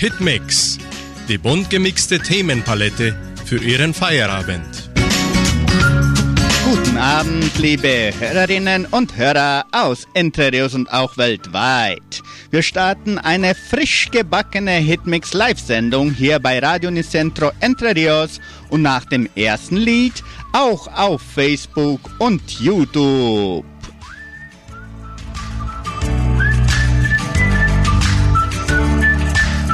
Hitmix, die bunt gemixte Themenpalette für Ihren Feierabend. Guten Abend, liebe Hörerinnen und Hörer aus Entre Rios und auch weltweit. Wir starten eine frisch gebackene Hitmix Live-Sendung hier bei Radio Nicentro Entre Rios und nach dem ersten Lied auch auf Facebook und YouTube.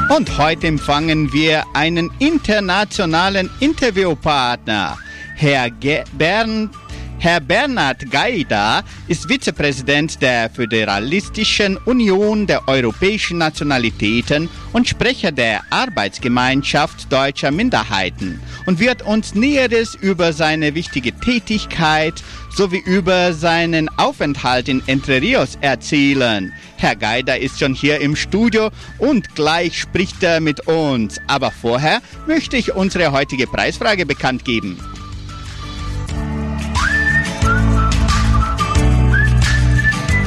Und heute empfangen wir einen internationalen Interviewpartner. Herr Ge Bernd Herr Bernhard Gaida ist Vizepräsident der Föderalistischen Union der europäischen Nationalitäten und Sprecher der Arbeitsgemeinschaft deutscher Minderheiten und wird uns Näheres über seine wichtige Tätigkeit sowie über seinen Aufenthalt in Entre Rios erzählen. Herr Gaida ist schon hier im Studio und gleich spricht er mit uns. Aber vorher möchte ich unsere heutige Preisfrage bekannt geben.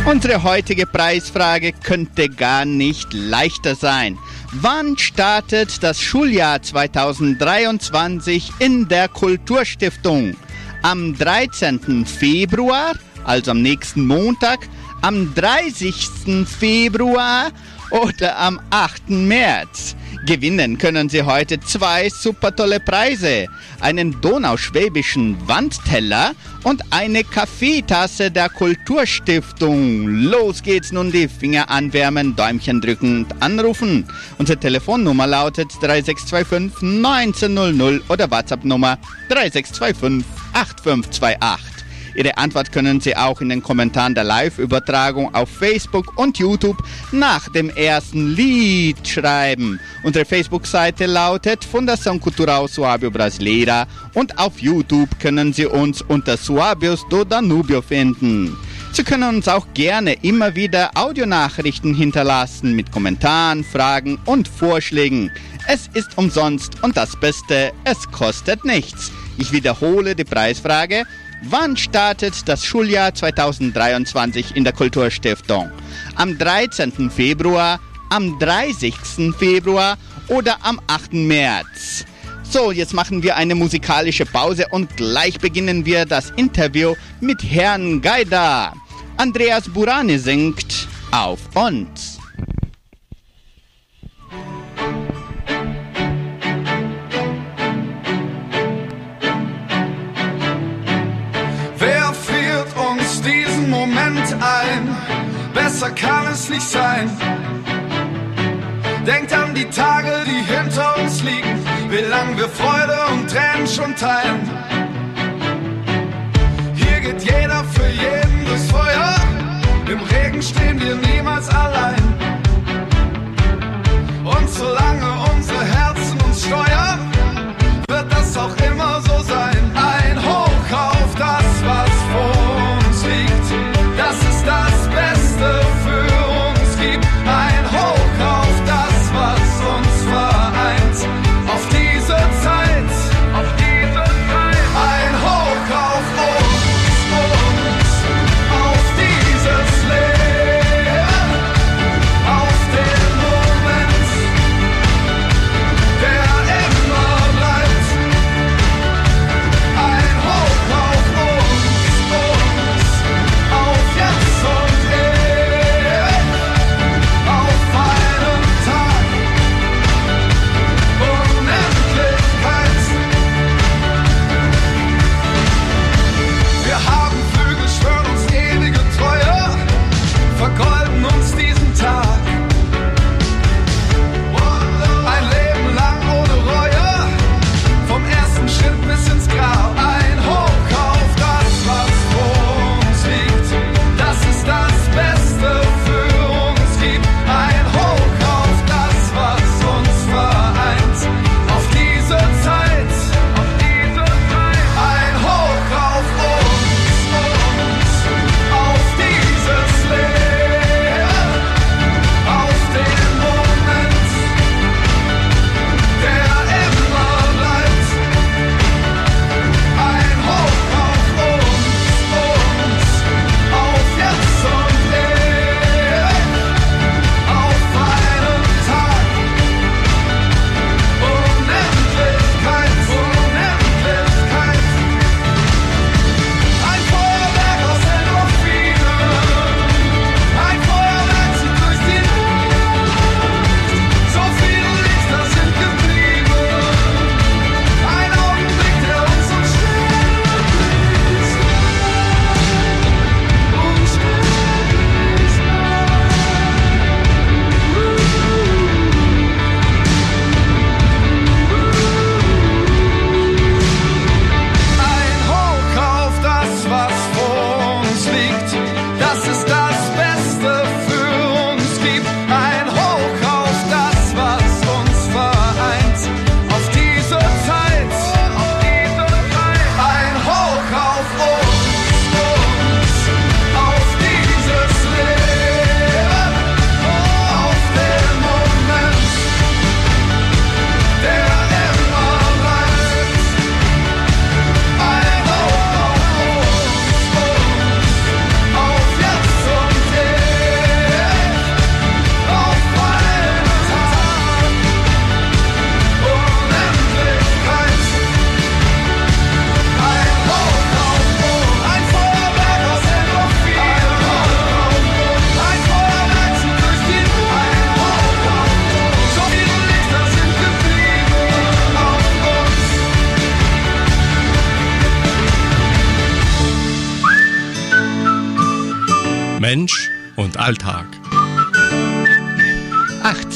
Unsere heutige Preisfrage könnte gar nicht leichter sein. Wann startet das Schuljahr 2023 in der Kulturstiftung? Am 13. Februar, also am nächsten Montag, am 30. Februar oder am 8. März. Gewinnen können Sie heute zwei super tolle Preise. Einen donauschwäbischen Wandteller und eine Kaffeetasse der Kulturstiftung. Los geht's nun, die Finger anwärmen, Däumchen drücken und anrufen. Unsere Telefonnummer lautet 3625 1900 oder WhatsApp-Nummer 3625 8528. Ihre Antwort können Sie auch in den Kommentaren der Live-Übertragung auf Facebook und YouTube nach dem ersten Lied schreiben. Unsere Facebook-Seite lautet Fundação Cultural Suábio Brasileira und auf YouTube können Sie uns unter Suábios do Danubio finden. Sie können uns auch gerne immer wieder Audionachrichten hinterlassen mit Kommentaren, Fragen und Vorschlägen. Es ist umsonst und das Beste, es kostet nichts. Ich wiederhole die Preisfrage. Wann startet das Schuljahr 2023 in der Kulturstiftung? Am 13. Februar, am 30. Februar oder am 8. März? So, jetzt machen wir eine musikalische Pause und gleich beginnen wir das Interview mit Herrn Gaida. Andreas Burani singt auf uns. Besser kann es nicht sein. Denkt an die Tage, die hinter uns liegen, wie lang wir Freude und Tränen schon teilen. Hier geht jeder für jeden durchs Feuer. Im Regen stehen wir niemals allein. Und solange unsere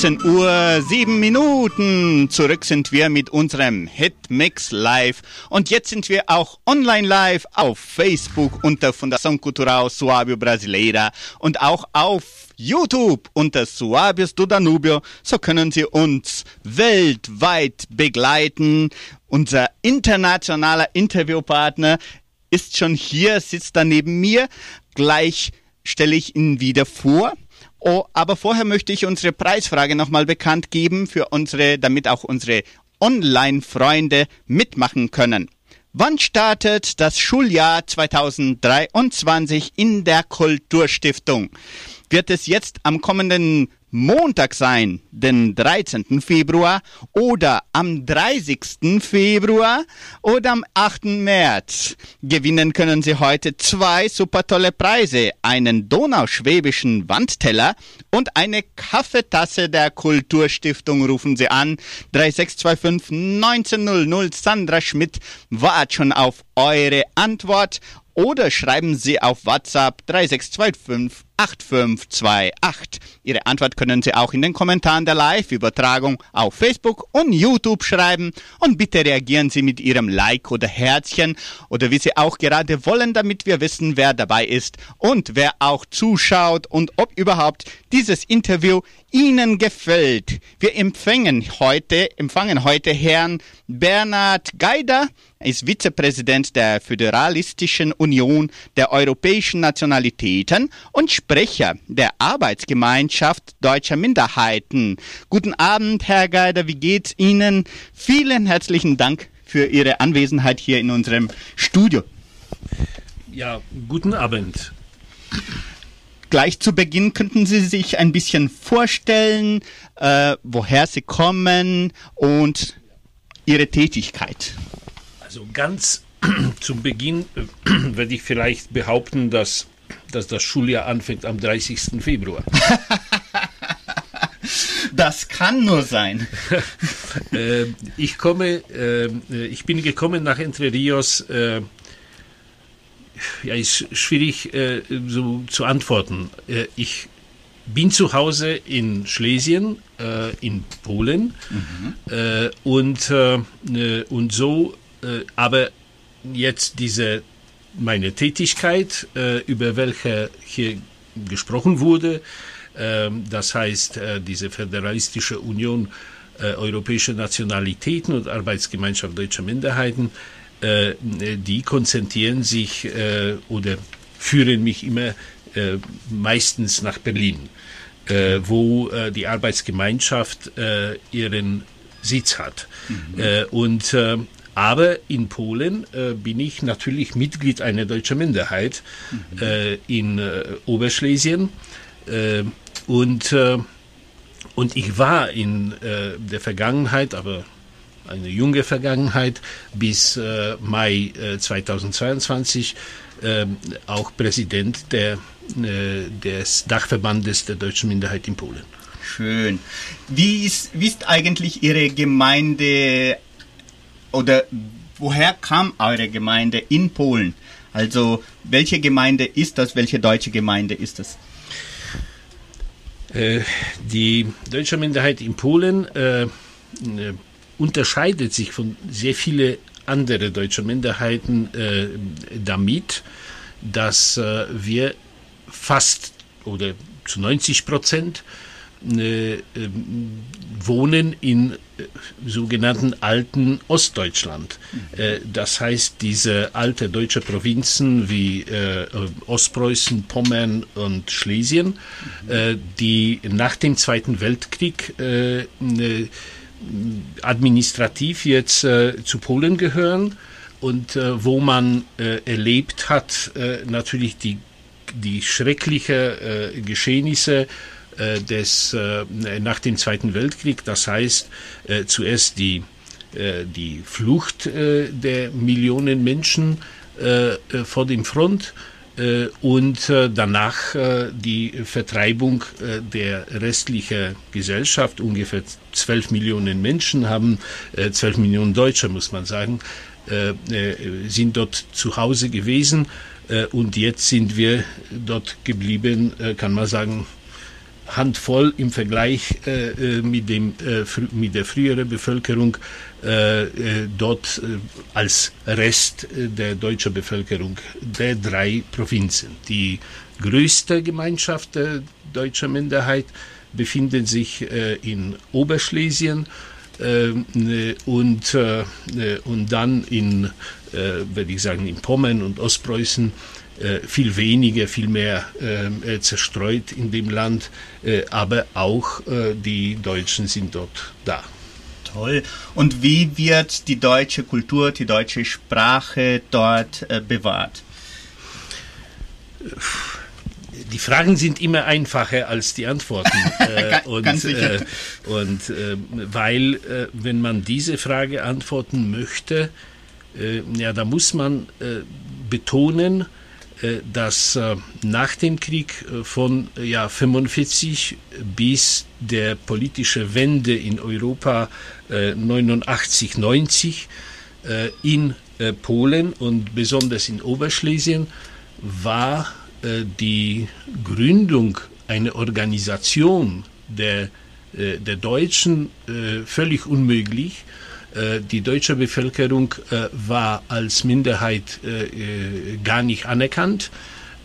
18 Uhr, 7 Minuten. Zurück sind wir mit unserem Hitmix Live. Und jetzt sind wir auch online live auf Facebook unter Fundação Cultural Suábio Brasileira und auch auf YouTube unter Suabios do Danubio. So können Sie uns weltweit begleiten. Unser internationaler Interviewpartner ist schon hier, sitzt da neben mir. Gleich stelle ich ihn wieder vor. Oh, aber vorher möchte ich unsere Preisfrage nochmal bekannt geben für unsere, damit auch unsere Online-Freunde mitmachen können. Wann startet das Schuljahr 2023 in der Kulturstiftung? Wird es jetzt am kommenden Montag sein, den 13. Februar oder am 30. Februar oder am 8. März. Gewinnen können Sie heute zwei super tolle Preise, einen donauschwäbischen Wandteller und eine Kaffeetasse der Kulturstiftung. Rufen Sie an 3625 1900. Sandra Schmidt wartet schon auf eure Antwort oder schreiben Sie auf WhatsApp 3625 8528. Ihre Antwort können Sie auch in den Kommentaren der Live-Übertragung auf Facebook und YouTube schreiben und bitte reagieren Sie mit Ihrem Like oder Herzchen oder wie Sie auch gerade wollen, damit wir wissen, wer dabei ist und wer auch zuschaut und ob überhaupt dieses Interview Ihnen gefällt. Wir empfangen heute, empfangen heute Herrn Bernhard Geider, er ist Vizepräsident der Föderalistischen Union der europäischen Nationalitäten und Sprecher der Arbeitsgemeinschaft deutscher Minderheiten. Guten Abend, Herr Geider, wie geht's Ihnen? Vielen herzlichen Dank für Ihre Anwesenheit hier in unserem Studio. Ja, guten Abend. Gleich zu Beginn könnten Sie sich ein bisschen vorstellen, äh, woher Sie kommen und Ihre Tätigkeit. Also ganz zum Beginn äh, werde ich vielleicht behaupten, dass, dass das Schuljahr anfängt am 30. Februar. Das kann nur sein. äh, ich komme, äh, ich bin gekommen nach Entre Rios. Äh, ja, ist schwierig äh, so zu antworten. Ich bin zu Hause in Schlesien, in Polen mhm. und, und so, aber jetzt diese meine Tätigkeit, über welche hier gesprochen wurde, ähm, das heißt, äh, diese Föderalistische Union äh, Europäische Nationalitäten und Arbeitsgemeinschaft deutscher Minderheiten, äh, die konzentrieren sich oder führen mich immer meistens nach Berlin, wo die Arbeitsgemeinschaft ihren Sitz hat. Mhm. Und aber in Polen äh, bin ich natürlich Mitglied einer deutschen Minderheit mhm. äh, in äh, Oberschlesien. Und, äh, und ich war in äh, der Vergangenheit, aber eine junge Vergangenheit, bis äh, Mai äh, 2022 äh, auch Präsident der, äh, des Dachverbandes der deutschen Minderheit in Polen. Schön. Wie ist, wie ist eigentlich Ihre Gemeinde oder woher kam eure Gemeinde in Polen? Also welche Gemeinde ist das? Welche deutsche Gemeinde ist das? Äh, die deutsche Minderheit in Polen äh, äh, unterscheidet sich von sehr vielen anderen deutschen Minderheiten äh, damit, dass äh, wir fast oder zu 90 Prozent wohnen in äh, sogenannten alten Ostdeutschland. Äh, das heißt, diese alte deutsche Provinzen wie Ostpreußen, Pommern und Schlesien, die nach dem Zweiten Weltkrieg administrativ jetzt zu Polen gehören und wo man erlebt hat, natürlich die, die schreckliche Geschehnisse äh, des, äh, nach dem Zweiten Weltkrieg. Das heißt, äh, zuerst die, die Flucht der Millionen Menschen vor dem Front und danach die Vertreibung der restlichen Gesellschaft. Ungefähr 12 Millionen Menschen haben, 12 Millionen Deutsche muss man sagen, sind dort zu Hause gewesen Äh, und jetzt sind wir dort geblieben, äh, kann man sagen, handvoll im Vergleich äh, mit, dem, äh, mit der früheren Bevölkerung äh, dort als Rest der deutschen Bevölkerung der drei Provinzen. Die größte Gemeinschaft der deutschen Minderheit befindet sich in Oberschlesien und, und dann in, würde ich sagen, in Pommern und Ostpreußen äh, viel weniger, viel mehr ähm, äh, zerstreut in dem Land, äh, aber auch äh, die Deutschen sind dort da. Toll. Und wie wird die deutsche Kultur, die deutsche Sprache dort äh, bewahrt? die Fragen sind immer einfacher als die Antworten. äh, und äh, und äh, weil, wenn man diese Frage antworten möchte, ja, da muss man betonen, äh, dass äh, nach dem Krieg äh, von ja, 45 bis der politische Wende in Europa 89, 90 in Polen und besonders in Oberschlesien war die Gründung einer Organisation der, der Deutschen völlig unmöglich. äh, die deutsche Bevölkerung äh, war als Minderheit äh, gar nicht anerkannt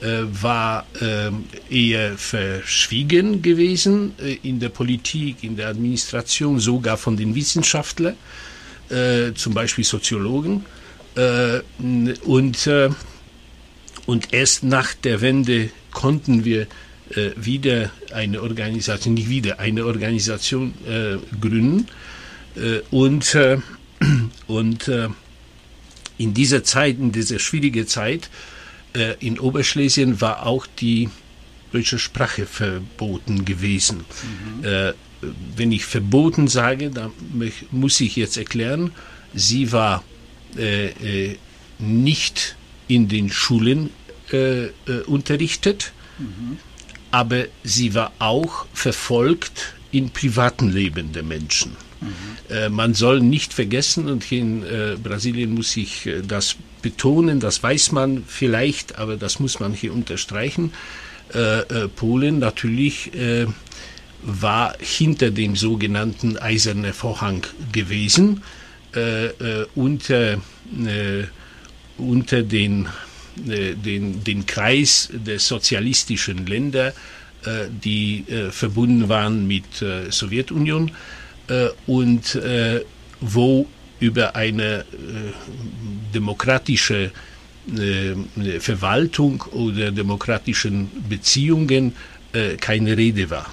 war eher verschwiegen gewesen in der Politik, in der Administration, sogar von den Wissenschaftlern, zum Beispiel Soziologen. und, und erst nach der Wende konnten wir wieder eine Organisation, nicht wieder eine Organisation gründen äh, und äh, und äh, in dieser Zeit, in dieser schwierigen Zeit, in Oberschlesien war auch die deutsche Sprache verboten gewesen. Mhm. wenn ich verboten sage, dann muss ich jetzt erklären, sie war nicht in den Schulen unterrichtet, mhm. aber sie war auch verfolgt im privaten Leben der Menschen. Mhm. man soll nicht vergessen, und hier in äh, Brasilien muss ich äh, das betonen, das weiß man vielleicht, aber das muss man hier unterstreichen. Polen natürlich war hinter dem sogenannten Eisernen Vorhang gewesen, unter, unter den, den, den Kreis der sozialistischen Länder, die verbunden waren mit Sowjetunion äh, und äh, wo über eine äh, demokratische Verwaltung oder demokratischen Beziehungen keine Rede war.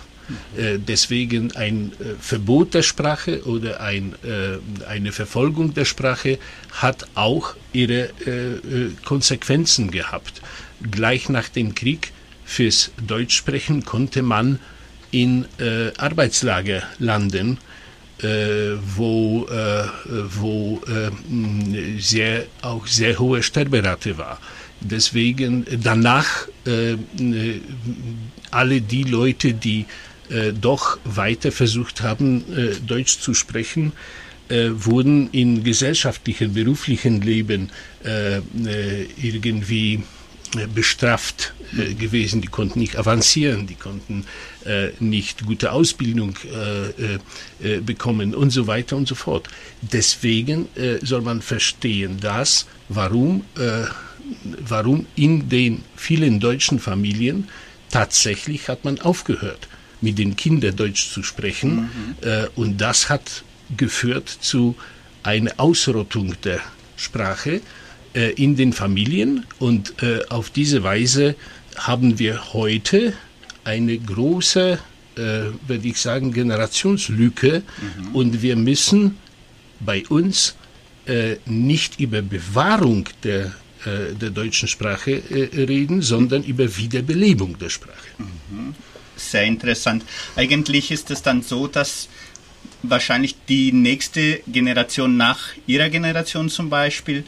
Deswegen ein Verbot der Sprache oder ein, eine Verfolgung der Sprache hat auch ihre Konsequenzen gehabt. Gleich nach dem Krieg fürs Deutschsprechen konnte man in Arbeitslager landen äh, wo, äh, wo äh, sehr, auch sehr hohe Sterberate war. Deswegen danach alle die Leute, die doch weiter versucht haben, Deutsch zu sprechen, wurden in gesellschaftlichen, beruflichen Leben irgendwie bestraft äh, gewesen, die konnten nicht avancieren, die konnten äh, nicht gute Ausbildung äh, äh, äh bekommen und so weiter und so fort. Deswegen äh, soll man verstehen, dass warum, warum in den vielen deutschen Familien tatsächlich hat man aufgehört, mit den Kindern Deutsch zu sprechen mhm. und das hat geführt zu einer Ausrottung der Sprache äh, in den Familien und äh, auf diese Weise haben wir heute eine große, äh, würde ich sagen, Generationslücke mhm. und wir müssen bei uns äh, nicht über Bewahrung der, äh, der deutschen Sprache äh, reden, sondern über Wiederbelebung der Sprache. Mhm. Sehr interessant. Eigentlich ist es dann so, dass wahrscheinlich die nächste Generation nach Ihrer Generation zum Beispiel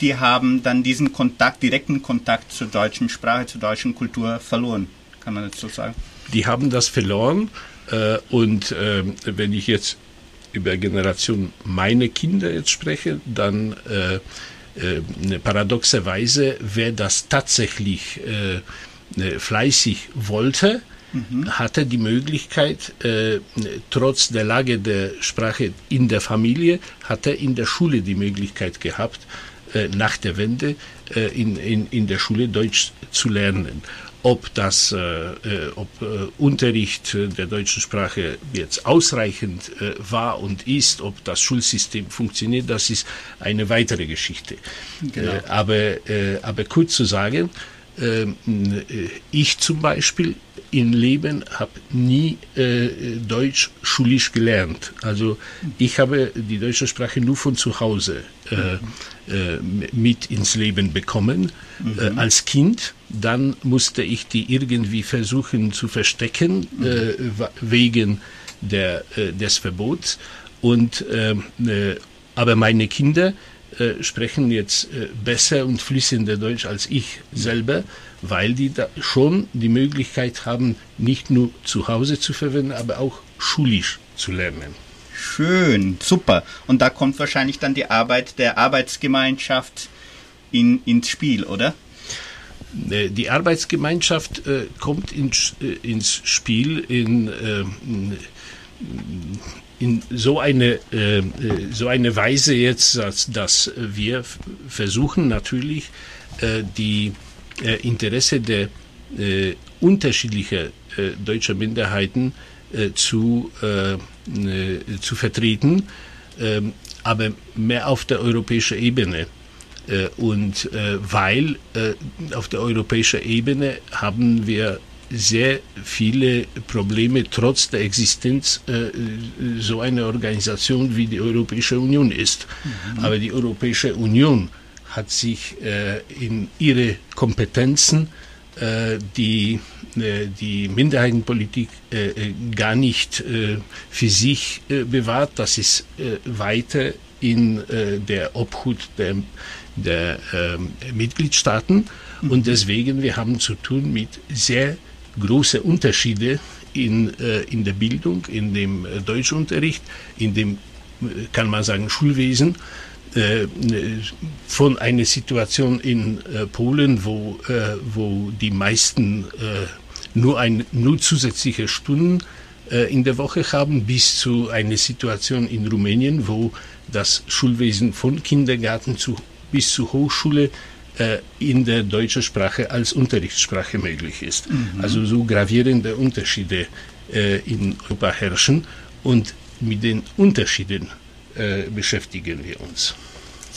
die haben dann diesen Kontakt, direkten Kontakt zur deutschen Sprache, zur deutschen Kultur verloren. Kann man das so sagen? Die haben das verloren. Äh, und äh, wenn ich jetzt über Generation meine Kinder jetzt spreche, dann äh, äh, paradoxerweise, wer das tatsächlich äh, äh fleißig wollte, mhm. hatte die Möglichkeit, äh, trotz der Lage der Sprache in der Familie, hatte in der Schule die Möglichkeit gehabt, nach der Wende äh, in, in, in der Schule Deutsch zu lernen ob das, äh, äh, ob äh, Unterricht der deutschen Sprache jetzt ausreichend äh, war und ist, ob das Schulsystem funktioniert, das ist eine weitere Geschichte. Genau. Äh, aber, äh, aber kurz zu sagen, ich zum Beispiel im Leben habe nie Deutsch schulisch gelernt. Also ich habe die deutsche Sprache nur von zu Hause mit ins Leben bekommen mhm. als Kind dann musste ich die irgendwie versuchen zu verstecken, mhm. äh, wegen der, äh, des Verbots. Und, ähm, äh, aber meine Kinder äh, sprechen jetzt äh, besser und fließender Deutsch als ich selber, weil die da schon die Möglichkeit haben, nicht nur zu Hause zu verwenden, aber auch schulisch zu lernen. Schön, super. Und da kommt wahrscheinlich dann die Arbeit der Arbeitsgemeinschaft in, ins Spiel, oder? Äh, die Arbeitsgemeinschaft äh, kommt in, äh, ins Spiel in, äh, in so eine, äh, so eine Weise jetzt, dass, dass wir versuchen natürlich äh, die Interesse der unterschiedlichen deutscher Minderheiten zu, zu vertreten, ähm, aber mehr auf der europäischen Ebene. Äh, und äh, weil äh, auf der europäischen Ebene haben wir sehr viele Probleme trotz der Existenz äh, so einer Organisation wie die Europäische Union ist. Mhm. Aber die Europäische Union hat sich äh, in ihre Kompetenzen äh, die die Minderheitenpolitik gar nicht für sich bewahrt. Das ist weiter in der Obhut der der ähm, Mitgliedstaaten. Mhm. Und deswegen, wir haben zu tun mit sehr großen Unterschieden in, äh, in der Bildung, in dem äh, Deutschunterricht, in dem, äh, kann man sagen, Schulwesen. Von einer Situation in Polen, wo, wo die meisten nur, ein, nur zusätzliche Stunden in der Woche haben, bis zu einer Situation in Rumänien, wo das Schulwesen von Kindergarten zu bis zur Hochschule in der deutschen Sprache als Unterrichtssprache möglich ist. Mhm. Also so gravierende Unterschiede äh, in Europa herrschen und mit den Unterschieden äh, beschäftigen wir uns.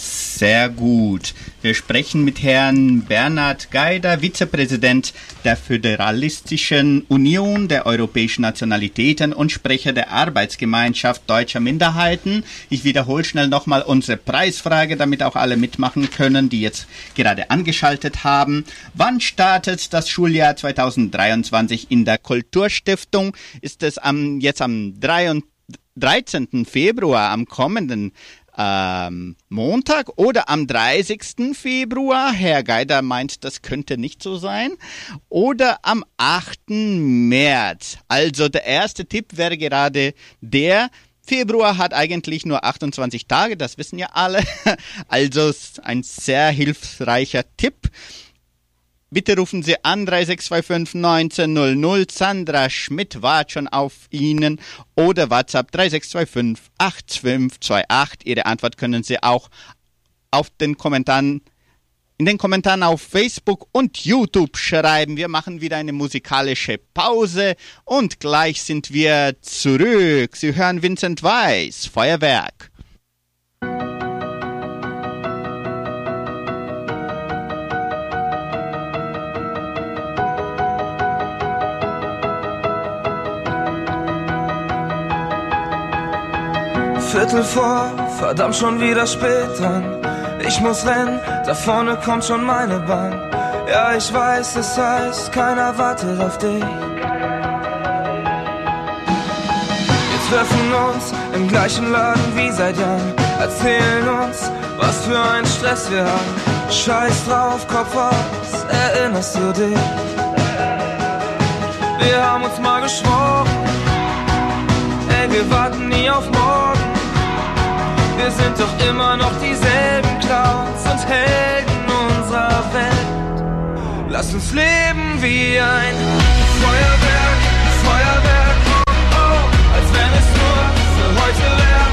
Sehr gut. Wir sprechen mit Herrn Bernhard Geider, Vizepräsident der Föderalistischen Union der Europäischen Nationalitäten und Sprecher der Arbeitsgemeinschaft deutscher Minderheiten. Ich wiederhole schnell nochmal unsere Preisfrage, damit auch alle mitmachen können, die jetzt gerade angeschaltet haben. Wann startet das Schuljahr 2023 in der Kulturstiftung? Ist es am, jetzt am 13. Februar, am kommenden ähm, Montag oder am 30. Februar. Herr Geider meint, das könnte nicht so sein. Oder am 8. März. Also der erste Tipp wäre gerade der, Februar hat eigentlich nur 28 Tage, das wissen ja alle. Also ein sehr hilfreicher Tipp. Bitte rufen Sie an 3625 1900. Sandra Schmidt wartet schon auf Ihnen. Oder WhatsApp 3625 8528. Ihre Antwort können Sie auch auf den Kommentaren in den Kommentaren auf Facebook und YouTube schreiben. Wir machen wieder eine musikalische Pause und gleich sind wir zurück. Sie hören Vincent Weiss, Feuerwerk. Viertel vor, verdammt schon wieder spät an. Ich muss rennen, da vorne kommt schon meine Bahn. Ja, ich weiß, es heißt, keiner wartet auf dich. Wir treffen uns im gleichen Laden wie seit Jahren. Erzählen uns, was für ein Stress wir haben. Scheiß drauf, Kopf aus, erinnerst du dich? Wir haben uns mal geschworen, ey, wir warten nie auf morgen wir sind doch immer noch dieselben Clowns und Helden unserer Welt. Lass uns leben wie ein Feuerwerk, Feuerwerk, oh, oh, als wenn es nur für heute wäre.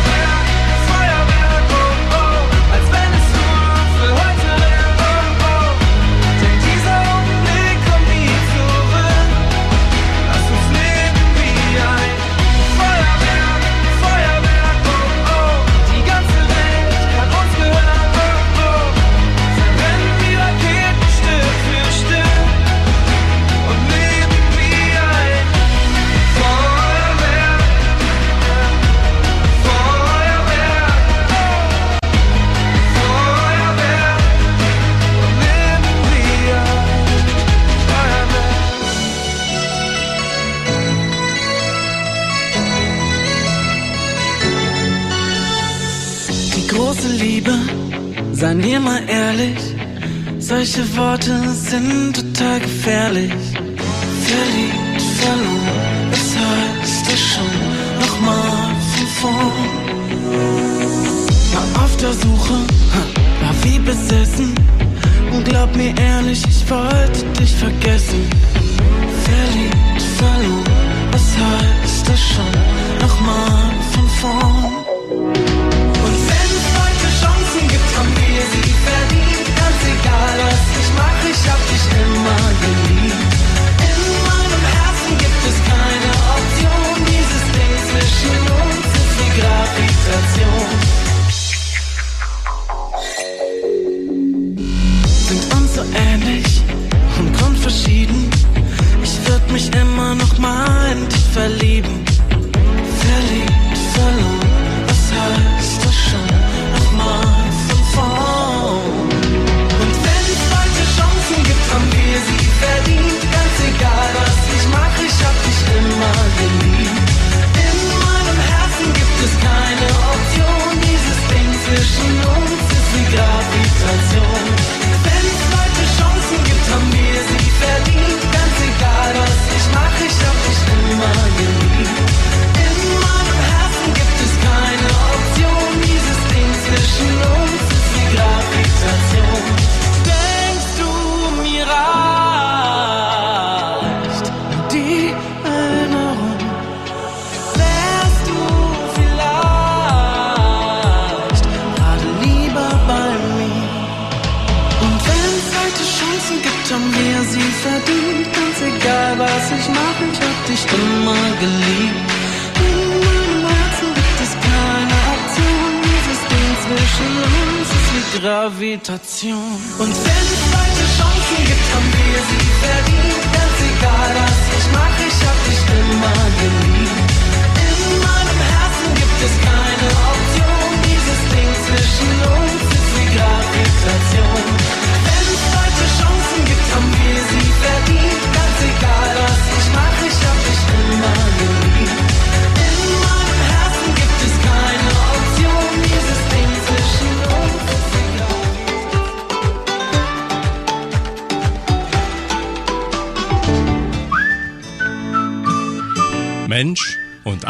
Sei mir mal ehrlich, solche Worte sind total gefährlich. Verliebt, verloren, es heißt es schon nochmal von vorn. War auf der Suche, war wie besessen. Und glaub mir ehrlich, ich wollte dich vergessen. Verliebt, verloren, was heißt das schon? Nochmal von vorn.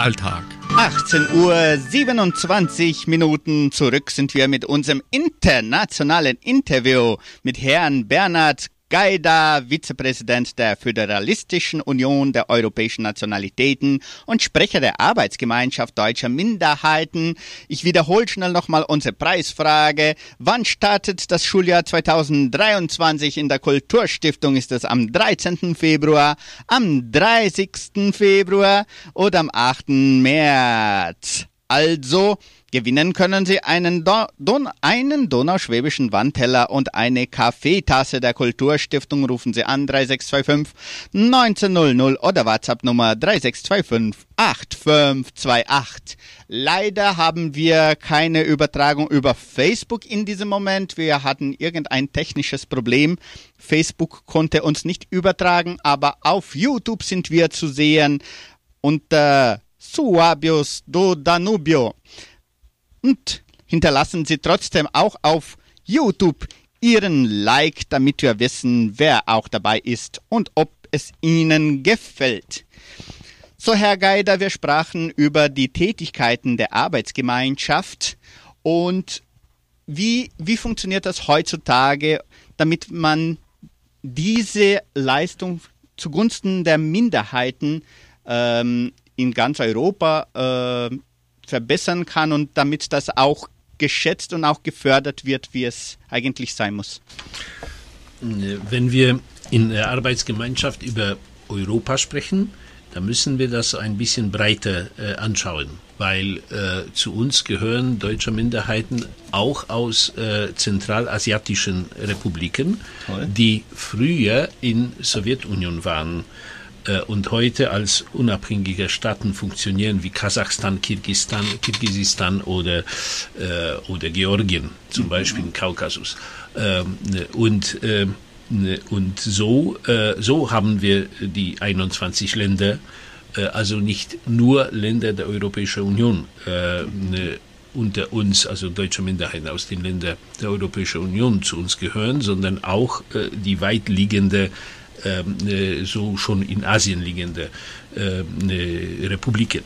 Alltag. 18 Uhr 27 Minuten zurück sind wir mit unserem internationalen Interview mit Herrn Bernhard Gaida, Vizepräsident der Föderalistischen Union der Europäischen Nationalitäten und Sprecher der Arbeitsgemeinschaft deutscher Minderheiten. Ich wiederhole schnell nochmal unsere Preisfrage. Wann startet das Schuljahr 2023 in der Kulturstiftung? Ist es am 13. Februar, am 30. Februar oder am 8. März? Also, Gewinnen können Sie einen, Do Don einen donauschwäbischen Wandteller und eine Kaffeetasse der Kulturstiftung. Rufen Sie an 3625 1900 oder WhatsApp Nummer 3625 8528. Leider haben wir keine Übertragung über Facebook in diesem Moment. Wir hatten irgendein technisches Problem. Facebook konnte uns nicht übertragen, aber auf YouTube sind wir zu sehen unter Suabios do Danubio und hinterlassen Sie trotzdem auch auf YouTube Ihren Like, damit wir wissen, wer auch dabei ist und ob es Ihnen gefällt. So, Herr Geider, wir sprachen über die Tätigkeiten der Arbeitsgemeinschaft und wie, wie funktioniert das heutzutage, damit man diese Leistung zugunsten der Minderheiten ähm, in ganz Europa äh, verbessern kann und damit das auch geschätzt und auch gefördert wird, wie es eigentlich sein muss. Wenn wir in der Arbeitsgemeinschaft über Europa sprechen, dann müssen wir das ein bisschen breiter äh, anschauen, weil äh, zu uns gehören deutsche Minderheiten auch aus äh, zentralasiatischen Republiken, Toll. die früher in Sowjetunion waren. Äh, und heute als unabhängige Staaten funktionieren wie Kasachstan, Kirgisistan, Kirgisistan oder, äh, oder Georgien, zum Beispiel im Kaukasus. Ähm, und, äh, und so, äh, so haben wir die 21 Länder, äh, also nicht nur Länder der Europäischen Union, äh, unter uns, also deutsche Minderheiten aus den Ländern der Europäischen Union zu uns gehören, sondern auch die weit liegende ähm, äh, so schon in Asien liegende ähm, äh, Republiken.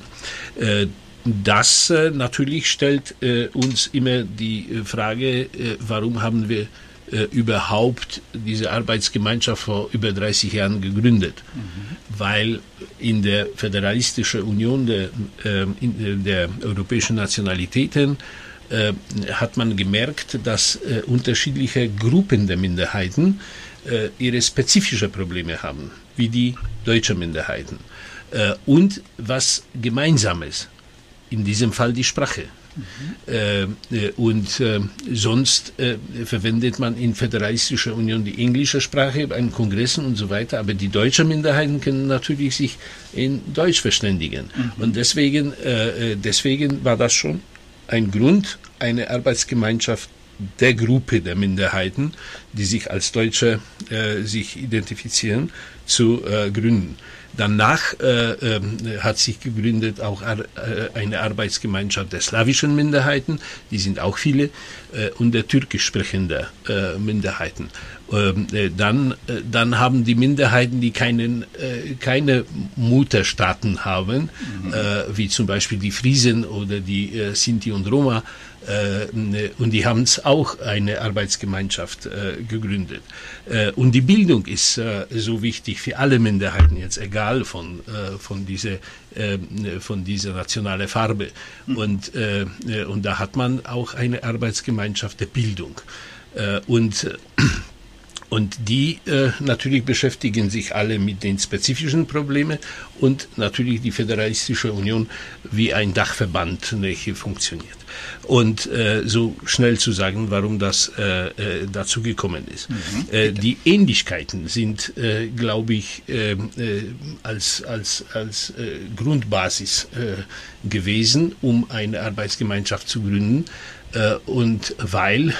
Äh, das natürlich stellt uns immer die Frage, warum haben wir überhaupt diese Arbeitsgemeinschaft vor über 30 Jahren gegründet, mhm. weil in der Föderalistischen Union der, äh, der europäischen Nationalitäten äh, hat man gemerkt, dass äh, unterschiedliche Gruppen der Minderheiten äh, ihre spezifische Probleme haben, wie die deutschen Minderheiten. Äh, und was Gemeinsames, in diesem Fall die Sprache. Mhm. Äh, und äh, sonst äh, verwendet man in Föderalistischer Union die englische Sprache bei Kongressen und so weiter, aber die deutschen Minderheiten können natürlich sich in Deutsch verständigen. Mhm. Und deswegen, äh, deswegen war das schon ein Grund, eine Arbeitsgemeinschaft der Gruppe der Minderheiten, die sich als Deutsche äh, sich identifizieren, zu äh, gründen. Danach äh, äh, hat sich gegründet auch ar äh, eine Arbeitsgemeinschaft der slawischen Minderheiten, die sind auch viele, äh, und der türkisch sprechenden äh, Minderheiten. Ähm, äh, dann, äh, dann haben die Minderheiten, die keinen, äh, keine Mutterstaaten haben, mhm. Äh, wie zum Beispiel die Friesen oder die Sinti und Roma, und die haben es auch eine Arbeitsgemeinschaft äh, gegründet. Äh, und die Bildung ist äh, so wichtig für alle Minderheiten jetzt, egal von, äh, von, diese, äh, von dieser nationalen Farbe. Mhm. Und, und da hat man auch eine Arbeitsgemeinschaft der Bildung. und und die äh, natürlich beschäftigen sich alle mit den spezifischen Problemen und natürlich die Föderalistische Union wie ein Dachverband, hier funktioniert. Und äh, so schnell zu sagen, warum das äh, äh, dazu gekommen ist. Mhm, äh, die Ähnlichkeiten sind, äh, glaube ich, äh, äh, als, als, als Grundbasis gewesen, um eine Arbeitsgemeinschaft zu gründen. Und weil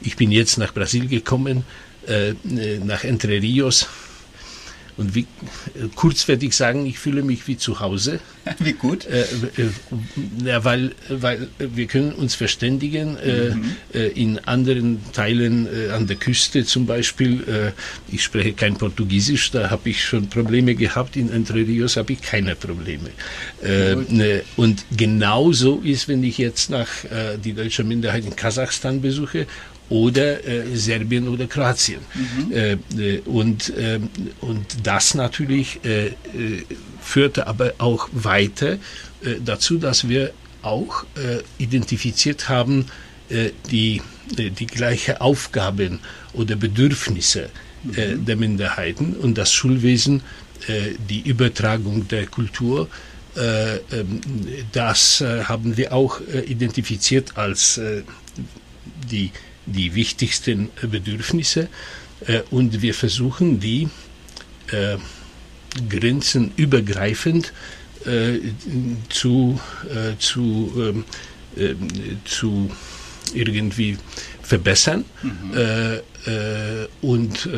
ich bin jetzt nach Brasilien gekommen, äh, nach Entre Rios. Und wie, kurz werde ich sagen, ich fühle mich wie zu Hause. Wie gut? Äh, äh, weil, weil wir können uns verständigen äh, mhm. äh, in anderen Teilen äh, an der Küste zum Beispiel. Äh, ich spreche kein Portugiesisch, da habe ich schon Probleme gehabt. In Entre Rios habe ich keine Probleme. Ne, und genauso ist, wenn ich jetzt nach die deutsche Minderheit in Kasachstan besuche oder äh, Serbien oder Kroatien. Mhm. Äh, äh und, äh, und das natürlich äh, äh, führte aber auch weiter dazu, dass wir auch identifiziert haben, die, die gleiche Aufgaben oder Bedürfnisse mhm. der Minderheiten und das Schulwesen, die Übertragung der Kultur, ähm, das haben wir auch identifiziert als die die wichtigsten Bedürfnisse äh, und wir versuchen die äh, grenzenübergreifend äh, zu, äh, zu, ähm, äh, zu irgendwie verbessern. Mhm. Äh, und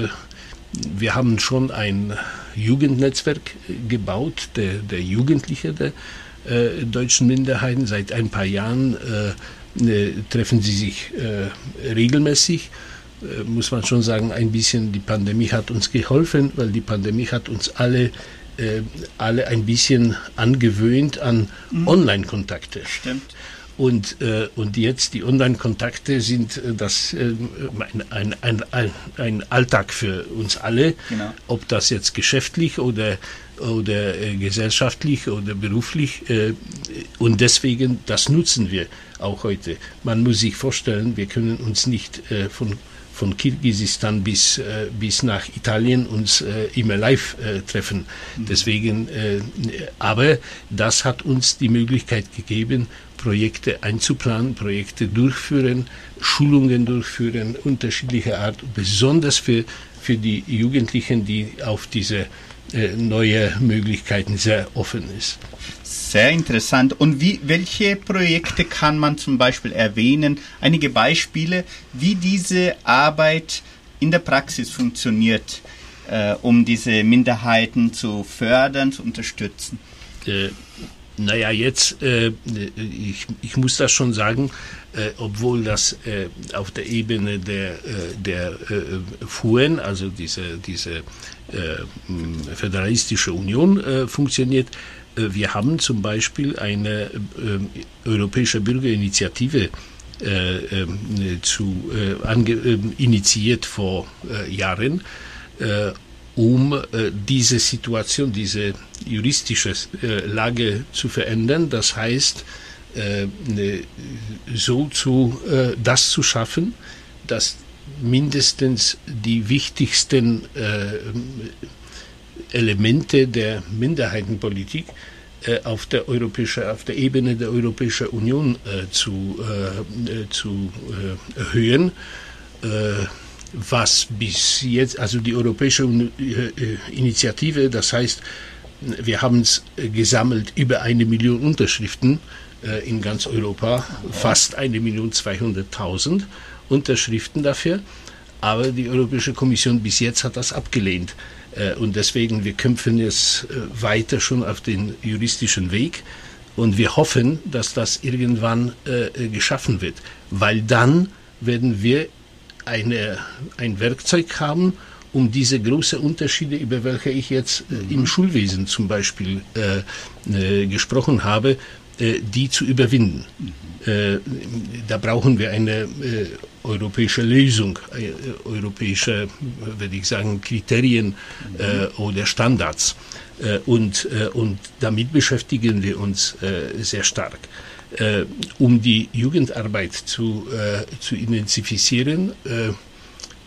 wir haben schon ein Jugendnetzwerk gebaut, der, der Jugendliche der deutschen Minderheiten. Seit ein paar Jahren äh, treffen sie sich äh, regelmäßig. Äh, muss man schon sagen, ein bisschen die Pandemie hat uns geholfen, weil die Pandemie hat uns alle alle ein bisschen angewöhnt an mhm. Online-Kontakte. Stimmt. Und, äh, und jetzt die Online-Kontakte sind äh, das, äh, ein, ein, ein, ein Alltag für uns alle, genau. ob das jetzt geschäftlich oder oder äh, gesellschaftlich oder beruflich. Äh, und deswegen, das nutzen wir auch heute. Man muss sich vorstellen, wir können uns nicht äh, von von Kirgisistan bis, äh, bis nach Italien uns äh, immer live äh, treffen. Mhm. Deswegen, äh, aber das hat uns die Möglichkeit gegeben, Projekte einzuplanen, Projekte durchführen, Schulungen durchführen, unterschiedlicher Art, besonders für, für die Jugendlichen, die auf diese äh, neue Möglichkeiten sehr offen ist. Sehr interessant. Und wie, welche Projekte kann man zum Beispiel erwähnen? Einige Beispiele, wie diese Arbeit in der Praxis funktioniert, äh, um diese Minderheiten zu fördern, zu unterstützen. Äh, naja, jetzt, äh, ich, ich muss das schon sagen, äh, obwohl das äh, auf der Ebene der, äh, äh, FUN, also diese, diese äh, föderalistische Union, äh, funktioniert, wir haben zum Beispiel eine europäische Bürgerinitiative ähm, zu, ange, initiiert vor Jahren, um äh, diese Situation, diese juristische äh, Lage zu verändern. Das heißt, äh, so zu, äh, das zu schaffen, dass mindestens die wichtigsten äh, Elemente der Minderheitenpolitik äh, auf der europäischen, auf der Ebene der Europäischen Union zu, zu erhöhen was bis jetzt, also die Europäische Initiative, das heißt, wir haben es gesammelt über eine Million Unterschriften äh, in ganz Europa, fast eine Million zweihunderttausend Unterschriften dafür. Aber die Europäische Kommission bis jetzt hat das abgelehnt. Äh, und deswegen, wir kämpfen jetzt äh, weiter schon auf den juristischen Weg. Und wir hoffen, dass das irgendwann geschaffen wird. Weil dann werden wir eine, ein Werkzeug haben, um diese großen Unterschiede, über welche ich jetzt äh, im Schulwesen zum Beispiel äh, äh, gesprochen habe, äh, die zu überwinden. Mhm. Äh, da brauchen wir eine äh, europäische Lösung, europäische, würde ich sagen, Kriterien mhm. oder Standards. und, und damit beschäftigen wir uns sehr stark äh, um die Jugendarbeit zu, äh, zu intensifizieren, äh,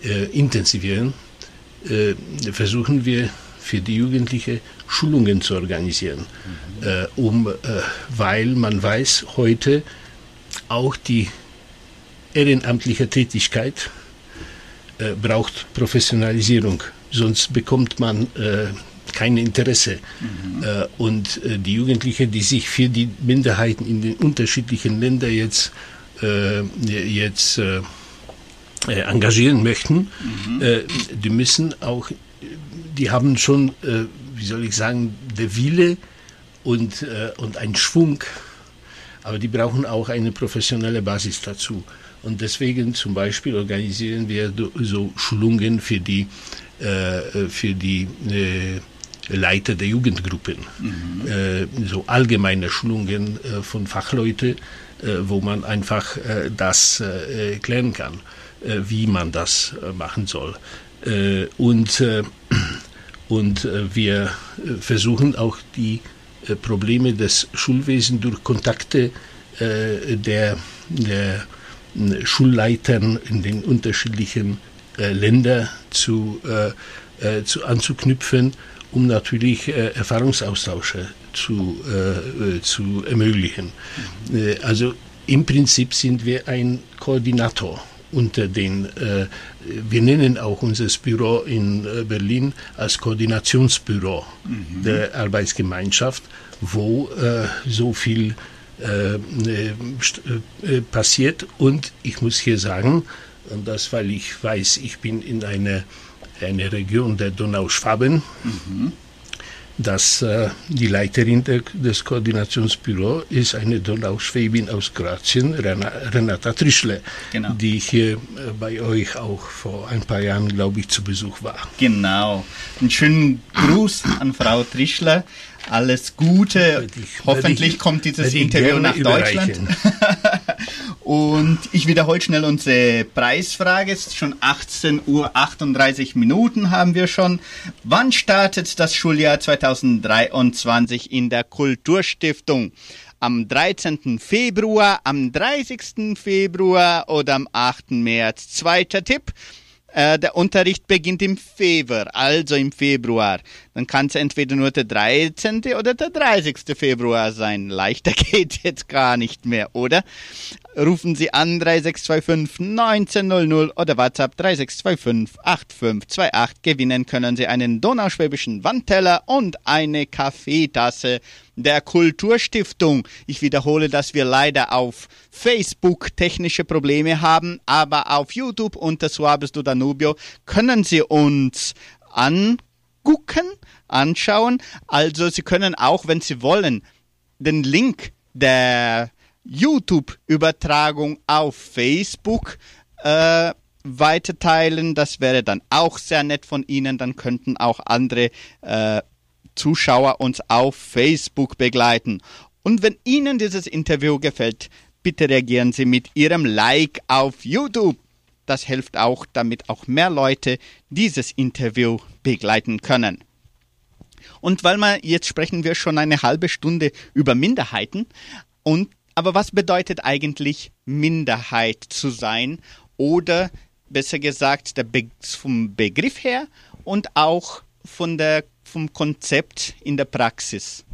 äh intensivieren, äh, versuchen wir für die Jugendliche Schulungen zu organisieren, mhm. Äh, um, weil man weiß heute auch die ehrenamtliche Tätigkeit braucht Professionalisierung, sonst bekommt man kein Interesse. Mhm. Äh, und äh, die Jugendlichen, die sich für die Minderheiten in den unterschiedlichen Ländern jetzt, äh, jetzt äh, äh, engagieren möchten, mhm. Äh, die müssen auch die haben schon, äh, wie soll ich sagen, der Wille und, äh, und ein Schwung, aber die brauchen auch eine professionelle Basis dazu. Und deswegen zum Beispiel organisieren wir so Schulungen für die, äh, für die äh, Leiter der Jugendgruppen, mhm. äh, so allgemeine Schulungen äh, von Fachleuten, äh, wo man einfach äh, das erklären kann, wie man das machen soll. und und wir versuchen auch die Probleme des Schulwesens durch Kontakte der, der Schulleitern in den unterschiedlichen Ländern zu, zu anzuknüpfen um natürlich äh, Erfahrungsaustausche zu, äh, zu ermöglichen. Mhm. also im Prinzip sind wir ein Koordinator unter den, äh, wir nennen auch unser Büro in äh, Berlin als Koordinationsbüro mhm. der Arbeitsgemeinschaft, wo äh, so viel äh, passiert. Und ich muss hier sagen, und das, weil ich weiß, ich bin in einer eine Region der Donauschwaben, mhm. Dass äh, die Leiterin der, des Koordinationsbüros ist eine Donauschwäbin aus Kroatien, Renata Trischle, genau. die hier äh, bei euch auch vor ein paar Jahren, glaube ich, zu Besuch war. Genau. Einen schönen Gruß an Frau Trischle alles Gute. Ich, Hoffentlich ich, kommt dieses Interview nach Deutschland. Und ich wiederhole schnell unsere Preisfrage. Es ist schon 18 Uhr 38 Minuten haben wir schon. Wann startet das Schuljahr 2023 in der Kulturstiftung? Am 13. Februar, am 30. Februar oder am 8. März? Zweiter Tipp. Äh, der Unterricht beginnt im Februar, also im Februar. Dann kann es entweder nur der 13. oder der 30. Februar sein. Leichter geht jetzt gar nicht mehr, oder? Rufen Sie an 3625 1900 oder WhatsApp 3625 8528. Gewinnen können Sie einen donauschwäbischen Wandteller und eine Kaffeetasse der Kulturstiftung. Ich wiederhole, dass wir leider auf Facebook technische Probleme haben, aber auf YouTube unter Suaves du Danubio können Sie uns angucken, anschauen. Also Sie können auch, wenn Sie wollen, den Link der YouTube-Übertragung auf Facebook äh, weiterteilen. Das wäre dann auch sehr nett von Ihnen. Dann könnten auch andere äh, Zuschauer uns auf Facebook begleiten. Und wenn Ihnen dieses Interview gefällt, bitte reagieren Sie mit Ihrem Like auf YouTube. Das hilft auch, damit auch mehr Leute dieses Interview begleiten können. Und weil wir jetzt sprechen wir schon eine halbe Stunde über Minderheiten und aber was bedeutet eigentlich Minderheit zu sein oder besser gesagt Be vom Begriff her und auch von der vom Konzept in der Praxis?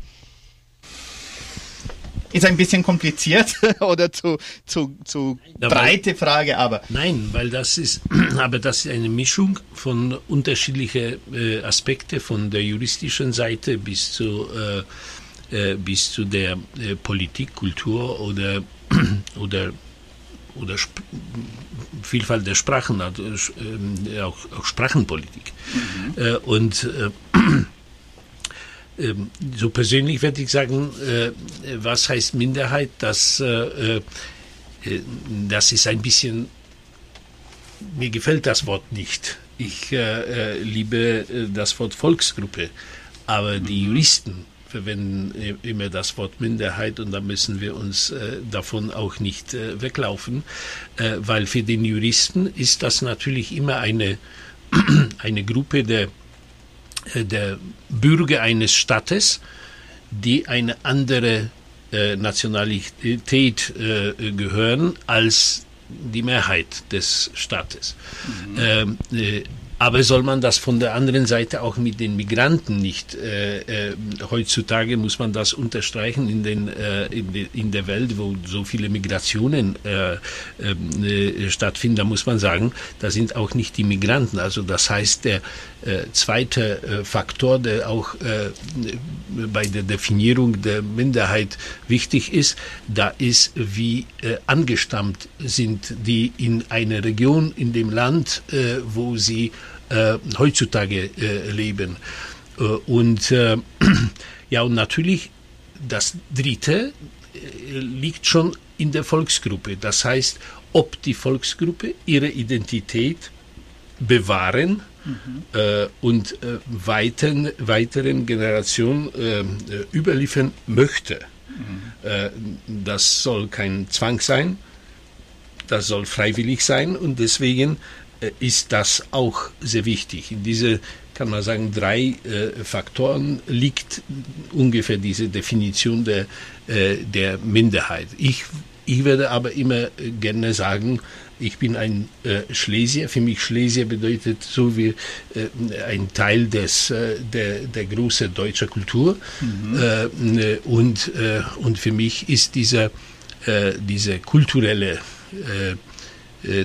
Ist ein bisschen kompliziert oder zu, zu, zu ja, breite Frage, aber. Nein, weil das ist, aber das ist eine Mischung von unterschiedlichen äh, Aspekten, von der juristischen Seite bis zu, äh, äh, bis zu der äh, Politik, Kultur oder, oder, oder Sp Vielfalt der Sprachen, also, äh, auch, auch Sprachenpolitik. Mhm. Äh, und ähm, so persönlich würde ich sagen, äh, was heißt Minderheit? Das, äh, äh, das ist ein bisschen, mir gefällt das Wort nicht. Ich liebe das Wort Volksgruppe, aber die Juristen verwenden immer das Wort Minderheit und da müssen wir uns davon auch nicht weglaufen, weil für den Juristen ist das natürlich immer eine, eine Gruppe der der Bürger eines Staates, die eine andere äh, Nationalität äh, gehören als die Mehrheit des Staates. Mhm. Ähm, äh, aber soll man das von der anderen Seite auch mit den Migranten nicht? Äh, äh, heutzutage muss man das unterstreichen in, den, äh, in, de, in, der Welt, wo so viele Migrationen äh, ähm, äh, stattfinden. Da muss man sagen, da sind auch nicht die Migranten. Also das heißt, der äh, zweite Faktor, der auch bei der Definierung der Minderheit wichtig ist, da ist, wie angestammt sind die in einer Region, in dem Land, wo sie äh, heutzutage äh, leben. Äh, und äh, ja, und natürlich das Dritte äh, liegt schon in der Volksgruppe. Das heißt, ob die Volksgruppe ihre Identität bewahren mhm. äh, und äh, weiteren, weiteren Generationen äh, überliefern möchte. Mhm. das soll kein Zwang sein, das soll freiwillig sein und deswegen ist das auch sehr wichtig. In diese, kann man sagen, drei äh, Faktoren liegt ungefähr diese Definition der, äh, der Minderheit. Ich, ich werde aber immer gerne sagen, ich bin ein äh, Schlesier. Für mich Schlesier bedeutet so wie äh, ein Teil des, äh, der, der großen deutschen Kultur. Mhm. Äh, und, äh, und für mich ist dieser, äh, diese kulturelle